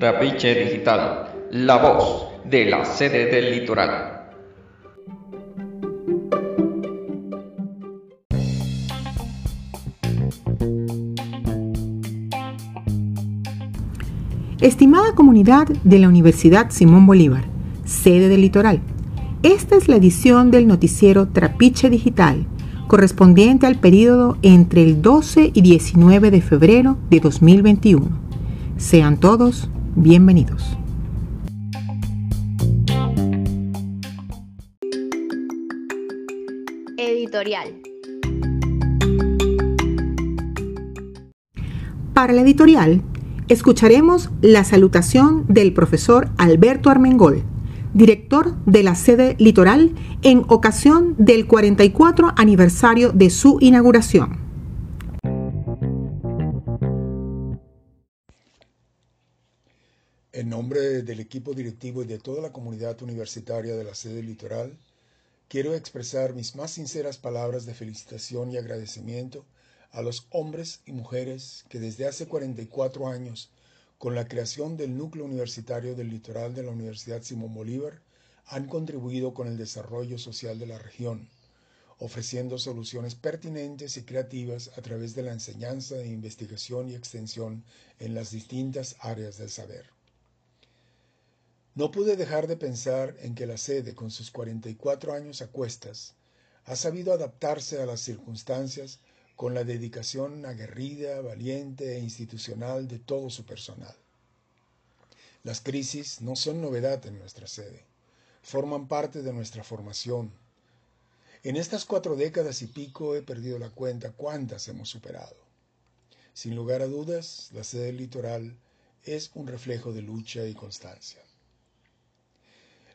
Trapiche Digital, la voz de la sede del litoral. Estimada comunidad de la Universidad Simón Bolívar, sede del litoral, esta es la edición del noticiero Trapiche Digital, correspondiente al periodo entre el 12 y 19 de febrero de 2021. Sean todos bienvenidos. Editorial. Para la editorial, escucharemos la salutación del profesor Alberto Armengol, director de la sede litoral, en ocasión del 44 aniversario de su inauguración. En nombre del equipo directivo y de toda la comunidad universitaria de la sede litoral, quiero expresar mis más sinceras palabras de felicitación y agradecimiento a los hombres y mujeres que desde hace 44 años, con la creación del núcleo universitario del litoral de la Universidad Simón Bolívar, han contribuido con el desarrollo social de la región, ofreciendo soluciones pertinentes y creativas a través de la enseñanza, investigación y extensión en las distintas áreas del saber. No pude dejar de pensar en que la sede, con sus 44 años a cuestas, ha sabido adaptarse a las circunstancias con la dedicación aguerrida, valiente e institucional de todo su personal. Las crisis no son novedad en nuestra sede, forman parte de nuestra formación. En estas cuatro décadas y pico he perdido la cuenta cuántas hemos superado. Sin lugar a dudas, la sede litoral es un reflejo de lucha y constancia.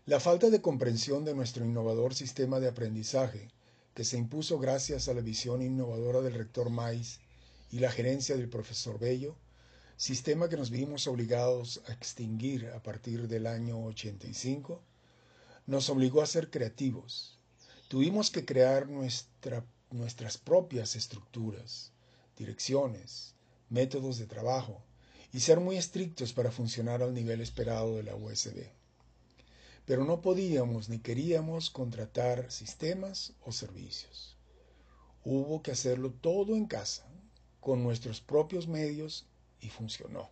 La falta de comprensión de nuestro innovador sistema de aprendizaje que se impuso gracias a la visión innovadora del rector Mais y la gerencia del profesor Bello, sistema que nos vimos obligados a extinguir a partir del año 85, nos obligó a ser creativos. Tuvimos que crear nuestra, nuestras propias estructuras, direcciones, métodos de trabajo y ser muy estrictos para funcionar al nivel esperado de la USB pero no podíamos ni queríamos contratar sistemas o servicios. Hubo que hacerlo todo en casa, con nuestros propios medios, y funcionó.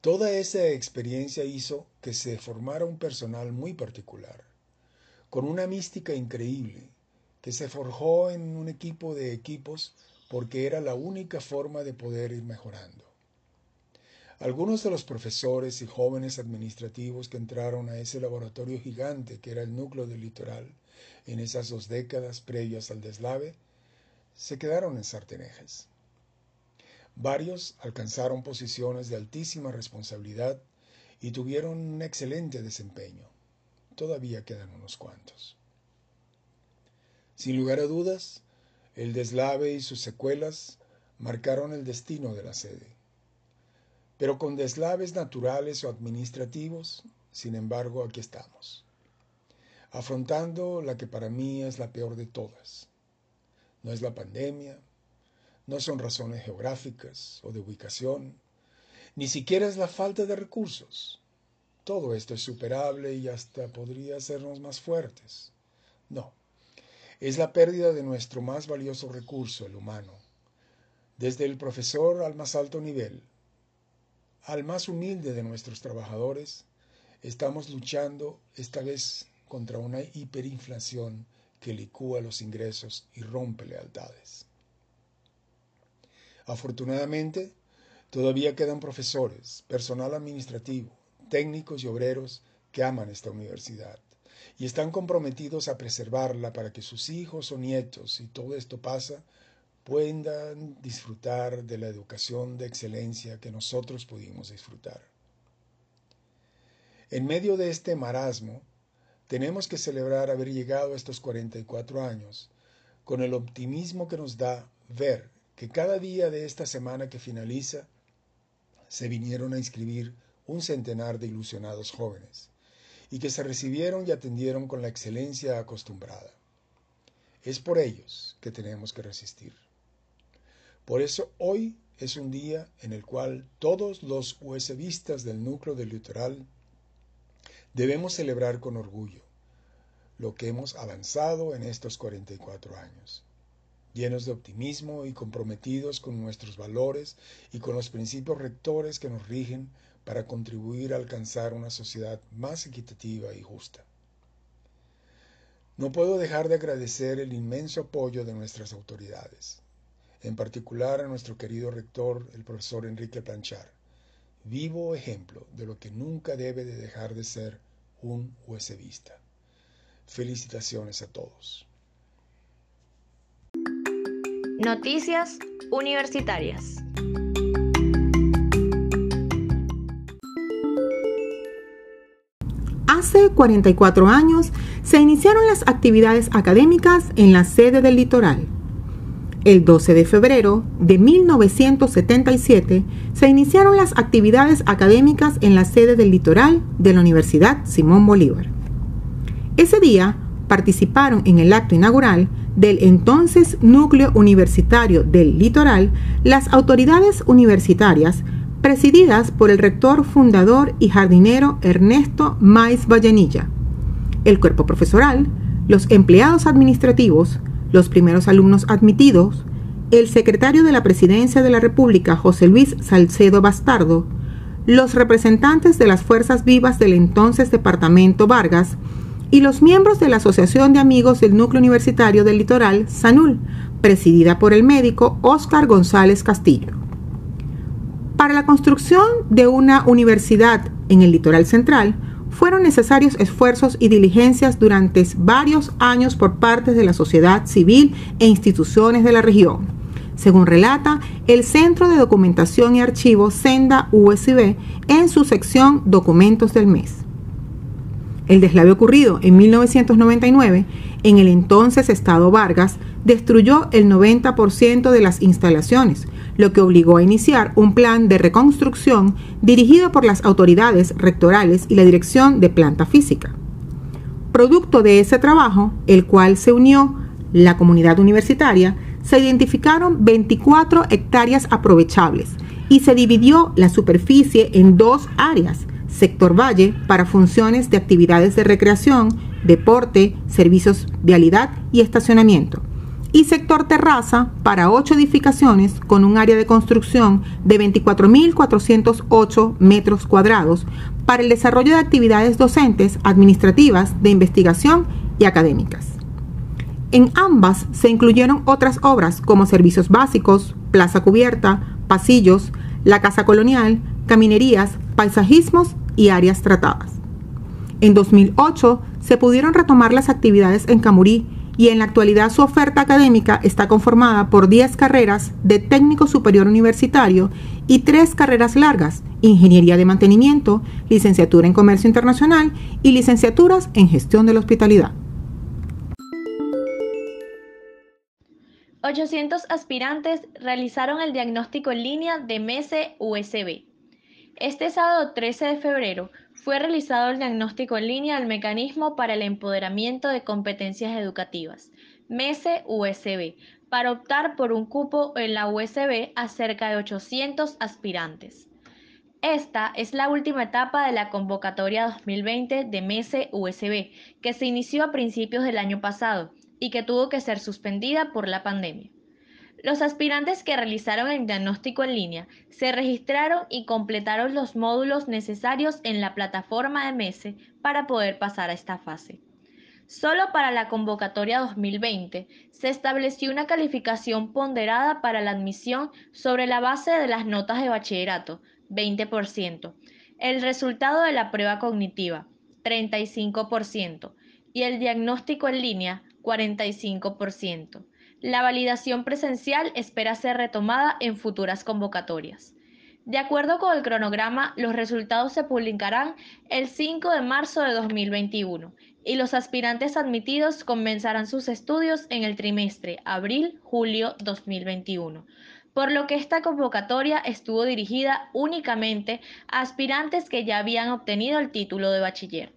Toda esa experiencia hizo que se formara un personal muy particular, con una mística increíble, que se forjó en un equipo de equipos porque era la única forma de poder ir mejorando. Algunos de los profesores y jóvenes administrativos que entraron a ese laboratorio gigante que era el núcleo del litoral en esas dos décadas previas al deslave, se quedaron en sartenejas. Varios alcanzaron posiciones de altísima responsabilidad y tuvieron un excelente desempeño. Todavía quedan unos cuantos. Sin lugar a dudas, el deslave y sus secuelas marcaron el destino de la sede pero con deslaves naturales o administrativos, sin embargo, aquí estamos, afrontando la que para mí es la peor de todas. No es la pandemia, no son razones geográficas o de ubicación, ni siquiera es la falta de recursos. Todo esto es superable y hasta podría hacernos más fuertes. No, es la pérdida de nuestro más valioso recurso, el humano. Desde el profesor al más alto nivel, al más humilde de nuestros trabajadores, estamos luchando esta vez contra una hiperinflación que licúa los ingresos y rompe lealtades. Afortunadamente, todavía quedan profesores, personal administrativo, técnicos y obreros que aman esta universidad y están comprometidos a preservarla para que sus hijos o nietos, si todo esto pasa, puedan disfrutar de la educación de excelencia que nosotros pudimos disfrutar. En medio de este marasmo, tenemos que celebrar haber llegado a estos 44 años con el optimismo que nos da ver que cada día de esta semana que finaliza se vinieron a inscribir un centenar de ilusionados jóvenes y que se recibieron y atendieron con la excelencia acostumbrada. Es por ellos que tenemos que resistir Por eso hoy es un día en el cual todos los USBistas del núcleo del litoral debemos celebrar con orgullo lo que hemos avanzado en estos 44 años, llenos de optimismo y comprometidos con nuestros valores y con los principios rectores que nos rigen para contribuir a alcanzar una sociedad más equitativa y justa. No puedo dejar de agradecer el inmenso apoyo de nuestras autoridades, en particular a nuestro querido rector, el profesor Enrique Planchar, vivo ejemplo de lo que nunca debe de dejar de ser un USBista. Felicitaciones a todos. Noticias Universitarias. Hace 44 años se iniciaron las actividades académicas en la sede del litoral. El 12 de febrero de 1977 se iniciaron las actividades académicas en la sede del litoral de la Universidad Simón Bolívar. Ese día participaron en el acto inaugural del entonces Núcleo Universitario del Litoral las autoridades universitarias presididas por el rector fundador y jardinero Ernesto Maiz Vallenilla, el cuerpo profesoral, los empleados administrativos, los primeros alumnos admitidos, el secretario de la Presidencia de la República, José Luis Salcedo Bastardo, los representantes de las fuerzas vivas del entonces Departamento Vargas y los miembros de la Asociación de Amigos del Núcleo Universitario del Litoral, SANUL, presidida por el médico Óscar González Castillo. Para la construcción de una universidad en el litoral central, fueron necesarios esfuerzos y diligencias durante varios años por parte de la sociedad civil e instituciones de la región. Según relata el Centro de Documentación y Archivos Senda USB en su sección Documentos del Mes. El deslave ocurrido en 1999 en el entonces Estado Vargas destruyó el 90% de las instalaciones, lo que obligó a iniciar un plan de reconstrucción dirigido por las autoridades rectorales y la Dirección de Planta Física. Producto de ese trabajo, el cual se unió la comunidad universitaria, se identificaron 24 hectáreas aprovechables y se dividió la superficie en dos áreas, sector valle para funciones de actividades de recreación, deporte, servicios, vialidad y estacionamiento y sector terraza para ocho edificaciones con un área de construcción de 24.408 metros cuadrados para el desarrollo de actividades docentes, administrativas, de investigación y académicas. En ambas se incluyeron otras obras como servicios básicos, plaza cubierta, pasillos, la casa colonial, caminerías, paisajismos y áreas tratadas. En 2008 se pudieron retomar las actividades en Camurí y en la actualidad su oferta académica está conformada por 10 carreras de técnico superior universitario y 3 carreras largas, ingeniería de mantenimiento, licenciatura en comercio internacional y licenciaturas en gestión de la hospitalidad. 800 aspirantes realizaron el diagnóstico en línea de MESE USB. Este sábado 13 de febrero fue realizado el diagnóstico en línea del mecanismo para el empoderamiento de competencias educativas, MESE USB, para optar por un cupo en la USB a cerca de 800 aspirantes. Esta es la última etapa de la convocatoria 2020 de MESE USB, que se inició a principios del año pasado y que tuvo que ser suspendida por la pandemia. Los aspirantes que realizaron el diagnóstico en línea se registraron y completaron los módulos necesarios en la plataforma de MESE para poder pasar a esta fase. Solo para la convocatoria 2020 se estableció una calificación ponderada para la admisión sobre la base de las notas de bachillerato, 20%, el resultado de la prueba cognitiva, 35%, y el diagnóstico en línea, 45%. La validación presencial espera ser retomada en futuras convocatorias. De acuerdo con el cronograma, los resultados se publicarán el 5 de marzo de 2021 y los aspirantes admitidos comenzarán sus estudios en el trimestre abril-julio 2021, por lo que esta convocatoria estuvo dirigida únicamente a aspirantes que ya habían obtenido el título de bachiller.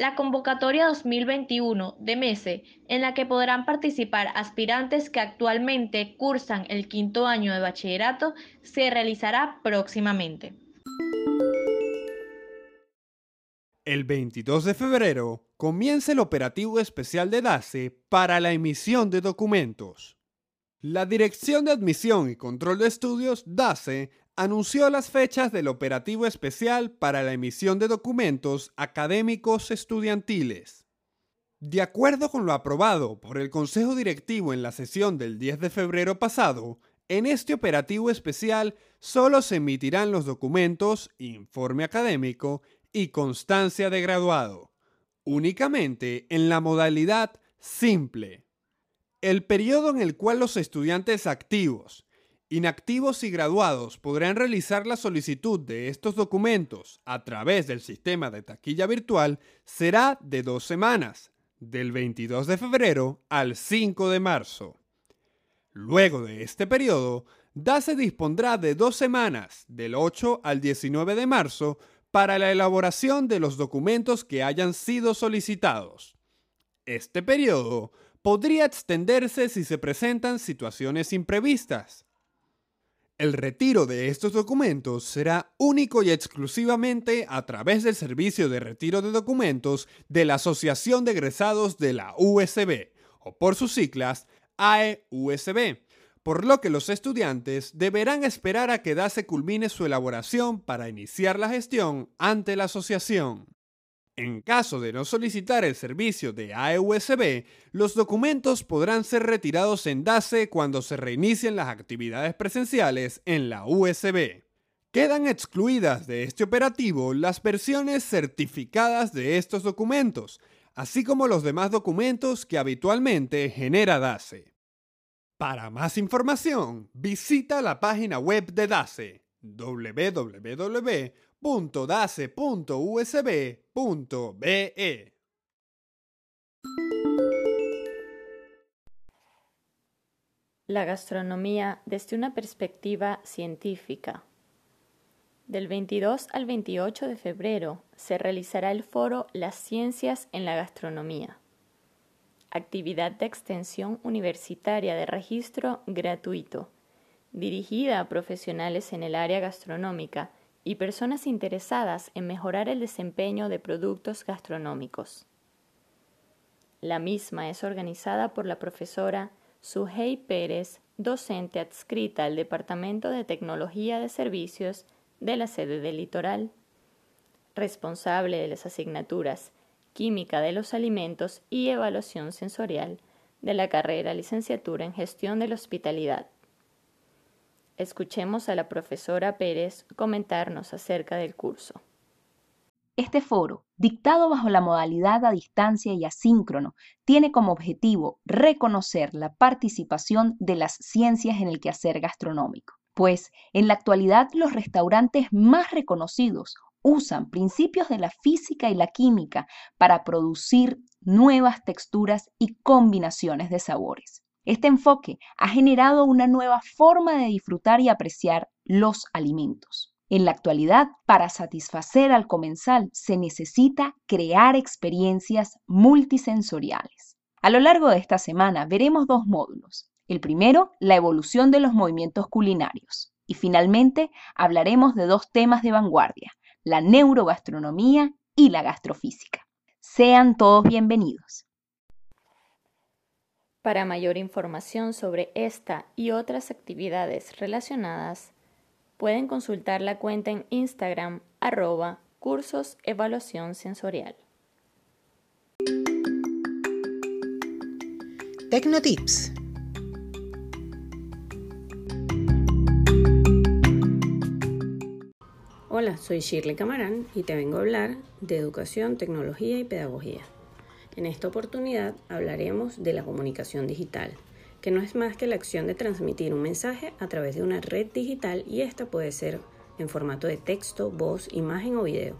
La convocatoria 2021 de MESE, en la que podrán participar aspirantes que actualmente cursan el quinto año de bachillerato, se realizará próximamente. El 22 de febrero comienza el operativo especial de DACE para la emisión de documentos. La Dirección de Admisión y Control de Estudios, DACE, anunció las fechas del operativo especial para la emisión de documentos académicos estudiantiles. De acuerdo con lo aprobado por el Consejo Directivo en la sesión del 10 de febrero pasado, en este operativo especial solo se emitirán los documentos informe académico y constancia de graduado, únicamente en la modalidad simple. El periodo en el cual los estudiantes activos, Inactivos y graduados podrán realizar la solicitud de estos documentos a través del sistema de taquilla virtual será de dos semanas, del 22 de febrero al 5 de marzo. Luego de este periodo, DASE dispondrá de dos semanas, del 8 al 19 de marzo, para la elaboración de los documentos que hayan sido solicitados. Este periodo podría extenderse si se presentan situaciones imprevistas, el retiro de estos documentos será único y exclusivamente a través del servicio de retiro de documentos de la Asociación de Egresados de la USB, o por sus siglas AEUSB, por lo que los estudiantes deberán esperar a que DASE culmine su elaboración para iniciar la gestión ante la asociación. En caso de no solicitar el servicio de AEUSB, los documentos podrán ser retirados en DASE cuando se reinicien las actividades presenciales en la USB. Quedan excluidas de este operativo las versiones certificadas de estos documentos, así como los demás documentos que habitualmente genera DASE. Para más información, visita la página web de DASE www www.dase.usb.be. La gastronomía desde una perspectiva científica. Del 22 al 28 de febrero se realizará el foro Las ciencias en la gastronomía, actividad de extensión universitaria de registro gratuito, dirigida a profesionales en el área gastronómica y personas interesadas en mejorar el desempeño de productos gastronómicos. La misma es organizada por la profesora Suhey Pérez, docente adscrita al Departamento de Tecnología de Servicios de la sede del Litoral, responsable de las asignaturas Química de los Alimentos y Evaluación Sensorial de la carrera Licenciatura en Gestión de la Hospitalidad. Escuchemos a la profesora Pérez comentarnos acerca del curso. Este foro, dictado bajo la modalidad a distancia y asíncrono, tiene como objetivo reconocer la participación de las ciencias en el quehacer gastronómico, pues en la actualidad los restaurantes más reconocidos usan principios de la física y la química para producir nuevas texturas y combinaciones de sabores. Este enfoque ha generado una nueva forma de disfrutar y apreciar los alimentos. En la actualidad, para satisfacer al comensal se necesita crear experiencias multisensoriales. A lo largo de esta semana veremos dos módulos. El primero, la evolución de los movimientos culinarios. Y finalmente, hablaremos de dos temas de vanguardia, la neurogastronomía y la gastrofísica. Sean todos bienvenidos. Para mayor información sobre esta y otras actividades relacionadas, pueden consultar la cuenta en Instagram arroba cursos evaluación sensorial. Tecnotips. Hola, soy Shirley Camarán y te vengo a hablar de educación, tecnología y pedagogía. En esta oportunidad hablaremos de la comunicación digital, que no es más que la acción de transmitir un mensaje a través de una red digital y esta puede ser en formato de texto, voz, imagen o video.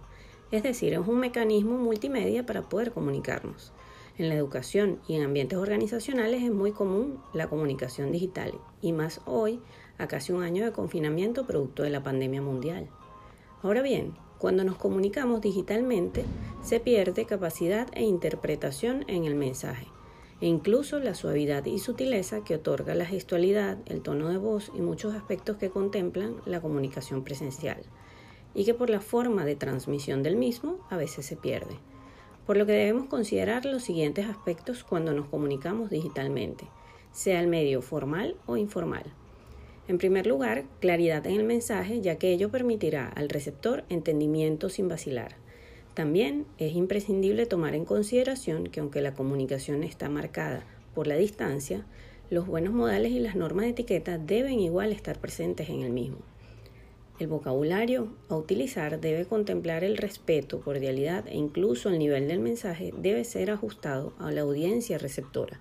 Es decir, es un mecanismo multimedia para poder comunicarnos. En la educación y en ambientes organizacionales es muy común la comunicación digital y más hoy a casi un año de confinamiento producto de la pandemia mundial. Ahora bien, Cuando nos comunicamos digitalmente, se pierde capacidad e interpretación en el mensaje, e incluso la suavidad y sutileza que otorga la gestualidad, el tono de voz y muchos aspectos que contemplan la comunicación presencial, y que por la forma de transmisión del mismo a veces se pierde. Por lo que debemos considerar los siguientes aspectos cuando nos comunicamos digitalmente, sea el medio formal o informal. En primer lugar, claridad en el mensaje, ya que ello permitirá al receptor entendimiento sin vacilar. También es imprescindible tomar en consideración que aunque la comunicación está marcada por la distancia, los buenos modales y las normas de etiqueta deben igual estar presentes en el mismo. El vocabulario a utilizar debe contemplar el respeto, cordialidad e incluso el nivel del mensaje debe ser ajustado a la audiencia receptora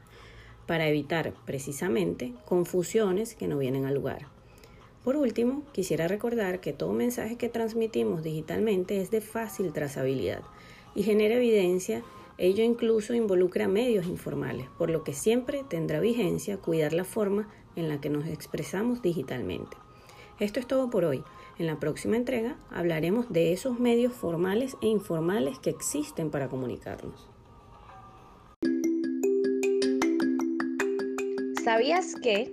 para evitar precisamente confusiones que no vienen al lugar. Por último, quisiera recordar que todo mensaje que transmitimos digitalmente es de fácil trazabilidad y genera evidencia, ello incluso involucra medios informales, por lo que siempre tendrá vigencia cuidar la forma en la que nos expresamos digitalmente. Esto es todo por hoy. En la próxima entrega hablaremos de esos medios formales e informales que existen para comunicarnos. ¿Sabías que?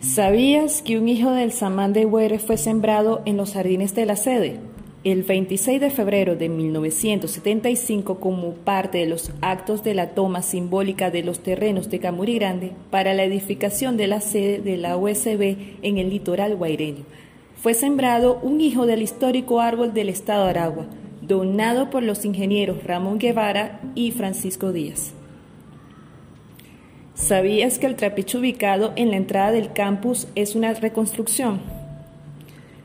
¿Sabías que un hijo del samán de Huere fue sembrado en los jardines de la sede? El 26 de febrero de 1975, como parte de los actos de la toma simbólica de los terrenos de Camuri Grande para la edificación de la sede de la USB en el litoral guaireño, fue sembrado un hijo del histórico árbol del estado Aragua, donado por los ingenieros Ramón Guevara y Francisco Díaz. ¿Sabías que el trapiche ubicado en la entrada del campus es una reconstrucción?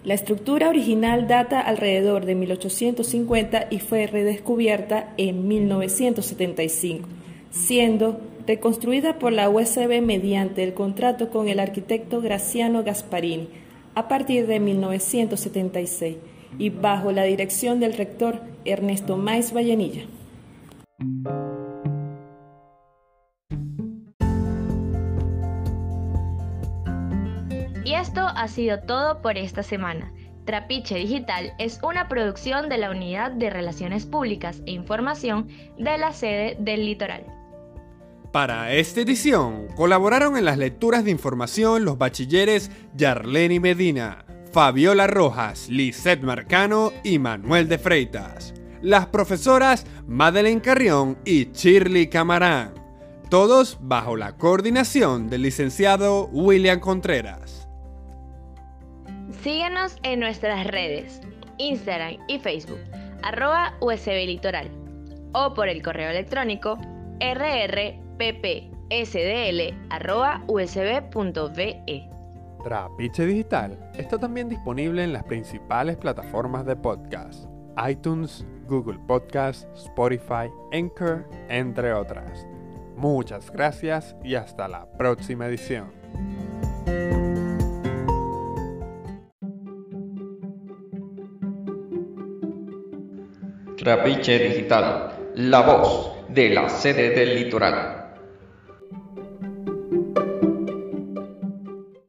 La estructura original data alrededor de 1850 y fue redescubierta en 1975, siendo reconstruida por la USB mediante el contrato con el arquitecto Graciano Gasparini, a partir de 1976 y bajo la dirección del rector Ernesto Maiz Vallenilla. Y esto ha sido todo por esta semana. Trapiche Digital es una producción de la Unidad de Relaciones Públicas e Información de la sede del Litoral. Para esta edición colaboraron en las lecturas de información los bachilleres Yarleni Medina, Fabiola Rojas, Lisette Marcano y Manuel de Freitas. Las profesoras Madeleine Carrión y Shirley Camarán. Todos bajo la coordinación del licenciado William Contreras. Síguenos en nuestras redes, Instagram y Facebook, arroba USB Litoral, o por el correo electrónico rr ppsdl.usb.be. Trapiche Digital está también disponible en las principales plataformas de podcast, iTunes, Google Podcast, Spotify, Anchor, entre otras. Muchas gracias y hasta la próxima edición. Trapiche Digital, la voz de la sede del litoral.